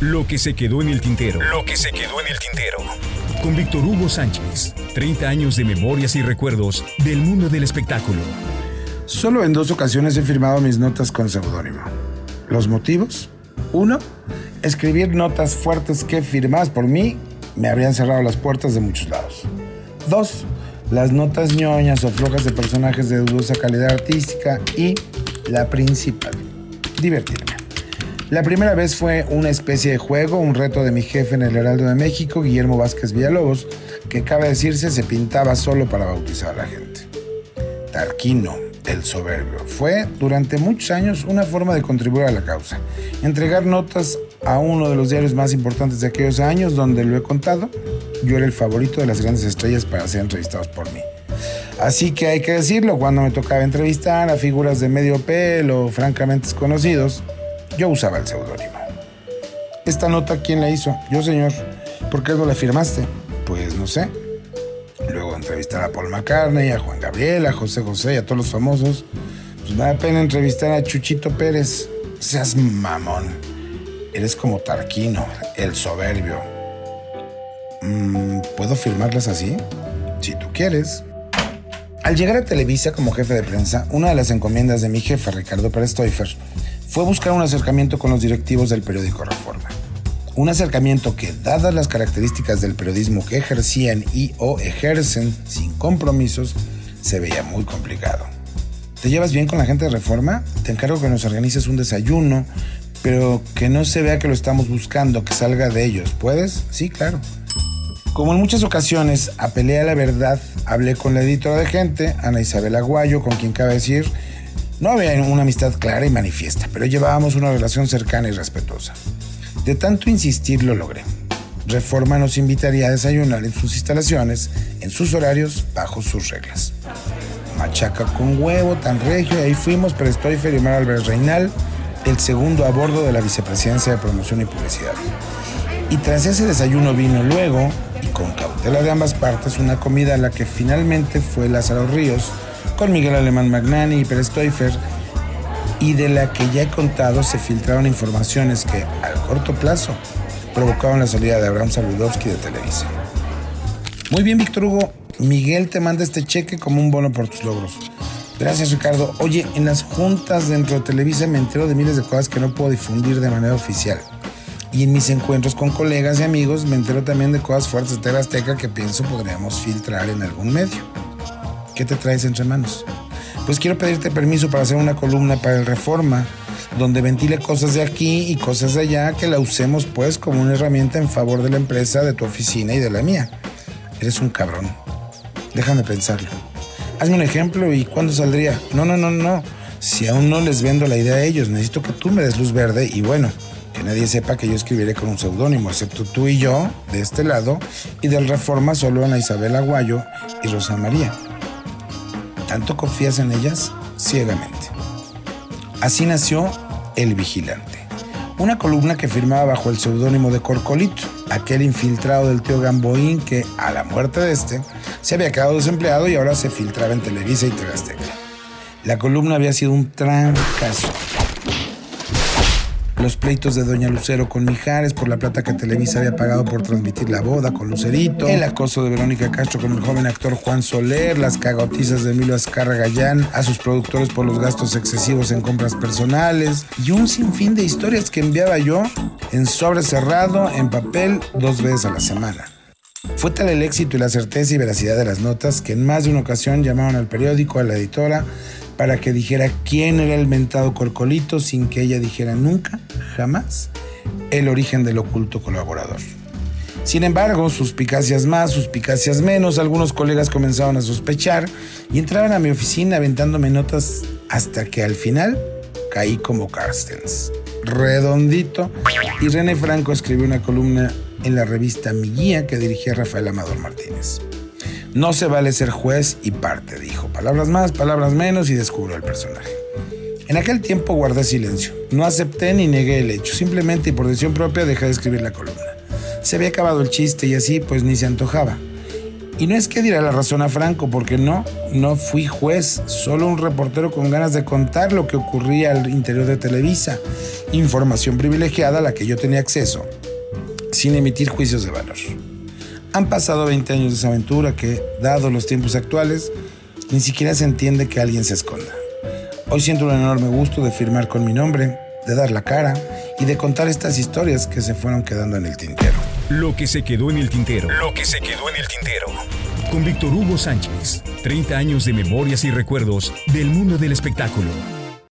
Lo que se quedó en el tintero. Lo que se quedó en el tintero. Con Víctor Hugo Sánchez. 30 años de memorias y recuerdos del mundo del espectáculo. Solo en dos ocasiones he firmado mis notas con seudónimo. ¿Los motivos? Uno, escribir notas fuertes que firmadas por mí me habrían cerrado las puertas de muchos lados. Dos, las notas ñoñas o flojas de personajes de dudosa calidad artística. Y la principal, divertirme. La primera vez fue una especie de juego, un reto de mi jefe en el Heraldo de México, Guillermo Vázquez Villalobos, que cabe decirse se pintaba solo para bautizar a la gente. Tarquino, el soberbio, fue durante muchos años una forma de contribuir a la causa. Entregar notas a uno de los diarios más importantes de aquellos años, donde lo he contado, yo era el favorito de las grandes estrellas para ser entrevistados por mí. Así que hay que decirlo, cuando me tocaba entrevistar a figuras de medio pelo francamente desconocidos, yo usaba el seudónimo. Esta nota, ¿quién la hizo? Yo, señor. ¿Por qué no la firmaste? Pues no sé. Luego entrevistar a Paul McCartney, a Juan Gabriel, a José José y a todos los famosos. Pues me da pena entrevistar a Chuchito Pérez. Seas mamón. Eres como Tarquino, el soberbio. Mm, ¿Puedo firmarlas así? Si tú quieres. Al llegar a Televisa como jefe de prensa, una de las encomiendas de mi jefe, Ricardo Pérez Toifer, fue buscar un acercamiento con los directivos del periódico Reforma. Un acercamiento que, dadas las características del periodismo que ejercían y o ejercen sin compromisos, se veía muy complicado. ¿Te llevas bien con la gente de Reforma? Te encargo que nos organices un desayuno, pero que no se vea que lo estamos buscando, que salga de ellos. ¿Puedes? Sí, claro. Como en muchas ocasiones apelé a la verdad, hablé con la editora de gente, Ana Isabel Aguayo, con quien cabe decir no había una amistad clara y manifiesta, pero llevábamos una relación cercana y respetuosa. De tanto insistir lo logré. Reforma nos invitaría a desayunar en sus instalaciones, en sus horarios, bajo sus reglas. Machaca con huevo, tan regio, ahí fuimos, pero estoy y Mar Álvarez Reinal, el segundo a bordo de la Vicepresidencia de Promoción y Publicidad. Y tras ese desayuno vino luego, y con cautela de ambas partes, una comida a la que finalmente fue Lázaro Ríos, con Miguel Alemán Magnani y Pérez Toifer, y de la que ya he contado se filtraron informaciones que, al corto plazo, provocaron la salida de Abraham Saludowski de Televisa. Muy bien, Víctor Hugo. Miguel te manda este cheque como un bono por tus logros. Gracias, Ricardo. Oye, en las juntas dentro de Televisa me entero de miles de cosas que no puedo difundir de manera oficial. Y en mis encuentros con colegas y amigos me entero también de cosas fuertes de Azteca que pienso podríamos filtrar en algún medio. ¿Qué te traes entre manos? Pues quiero pedirte permiso para hacer una columna para el Reforma, donde ventile cosas de aquí y cosas de allá que la usemos pues como una herramienta en favor de la empresa, de tu oficina y de la mía. Eres un cabrón. Déjame pensarlo. Hazme un ejemplo y ¿cuándo saldría? No, no, no, no. Si aún no les vendo la idea a ellos, necesito que tú me des luz verde y bueno, que nadie sepa que yo escribiré con un seudónimo, excepto tú y yo, de este lado, y del Reforma solo Ana Isabel Aguayo y Rosa María tanto confías en ellas ciegamente. Así nació El Vigilante, una columna que firmaba bajo el seudónimo de Corcolito, aquel infiltrado del tío Gamboín que, a la muerte de este, se había quedado desempleado y ahora se filtraba en Televisa y TV La columna había sido un trancazo los pleitos de Doña Lucero con Mijares por la plata que Televisa había pagado por transmitir la boda con Lucerito, el acoso de Verónica Castro con el joven actor Juan Soler, las cagotizas de Emilio Azcarra Gallán a sus productores por los gastos excesivos en compras personales y un sinfín de historias que enviaba yo en sobre cerrado, en papel, dos veces a la semana. Fue tal el éxito y la certeza y veracidad de las notas que en más de una ocasión llamaron al periódico, a la editora, para que dijera quién era el mentado Corcolito sin que ella dijera nunca, jamás, el origen del oculto colaborador. Sin embargo, suspicacias más, suspicacias menos, algunos colegas comenzaron a sospechar y entraban a mi oficina aventándome notas hasta que al final caí como Carstens, redondito, y René Franco escribió una columna en la revista Mi Guía que dirigía Rafael Amador Martínez. No se vale ser juez y parte, dijo. Palabras más, palabras menos y descubrió el personaje. En aquel tiempo guardé silencio. No acepté ni negué el hecho. Simplemente y por decisión propia dejé de escribir la columna. Se había acabado el chiste y así pues ni se antojaba. Y no es que dirá la razón a Franco, porque no, no fui juez, solo un reportero con ganas de contar lo que ocurría al interior de Televisa, información privilegiada a la que yo tenía acceso, sin emitir juicios de valor. Han pasado 20 años de esa aventura que, dado los tiempos actuales, ni siquiera se entiende que alguien se esconda. Hoy siento un enorme gusto de firmar con mi nombre, de dar la cara y de contar estas historias que se fueron quedando en el tintero. Lo que se quedó en el tintero. Lo que se quedó en el tintero. Con Víctor Hugo Sánchez. 30 años de memorias y recuerdos del mundo del espectáculo.